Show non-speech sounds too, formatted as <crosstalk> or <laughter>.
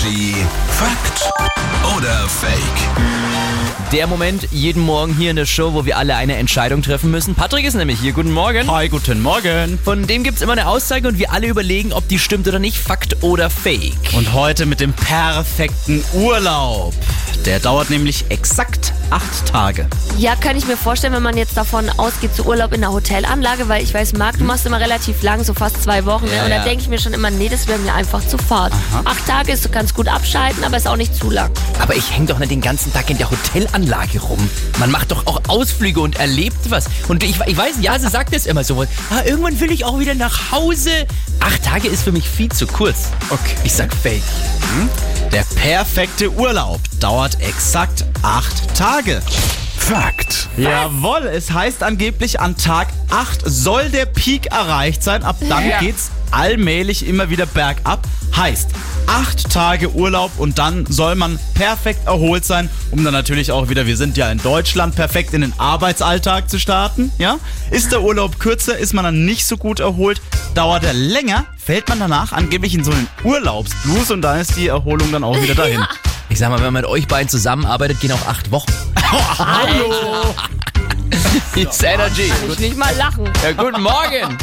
Energy Fakt oder Fake? Der Moment jeden Morgen hier in der Show, wo wir alle eine Entscheidung treffen müssen. Patrick ist nämlich hier. Guten Morgen. Hi, guten Morgen. Von dem gibt's immer eine Aussage und wir alle überlegen, ob die stimmt oder nicht. Fakt oder Fake. Und heute mit dem perfekten Urlaub. Der dauert nämlich exakt acht Tage. Ja, kann ich mir vorstellen, wenn man jetzt davon ausgeht, zu Urlaub in einer Hotelanlage, weil ich weiß, Marc, du machst immer relativ lang, so fast zwei Wochen. Ne? Ja, und da ja. denke ich mir schon immer, nee, das wäre mir einfach zu fad. Acht Tage ist, du kannst gut abschalten, aber ist auch nicht zu lang. Aber ich hänge doch nicht den ganzen Tag in der Hotelanlage rum. Man macht doch auch Ausflüge und erlebt was. Und ich, ich weiß, ja, sie sagt es immer so. Ah, irgendwann will ich auch wieder nach Hause. Acht Tage ist für mich viel zu kurz. Okay. Ich sag Fake. Der perfekte Urlaub dauert exakt acht Tage. Fakt. Jawohl, es heißt angeblich, an Tag 8 soll der Peak erreicht sein. Ab dann Ja. geht's allmählich immer wieder bergab. Heißt, acht Tage Urlaub und dann soll man perfekt erholt sein, um dann natürlich auch wieder, wir sind ja in Deutschland, perfekt in den Arbeitsalltag zu starten. Ja? Ist der Urlaub kürzer, ist man dann nicht so gut erholt. Dauert er länger, fällt man danach angeblich in so einen Urlaubsblues und dann ist die Erholung dann auch wieder dahin. <laughs> Ich sag mal, wenn man mit euch beiden zusammenarbeitet, gehen auch acht Wochen. <laughs> Hallo! It's Energy. Kann ich nicht mal lachen. Ja, guten Morgen.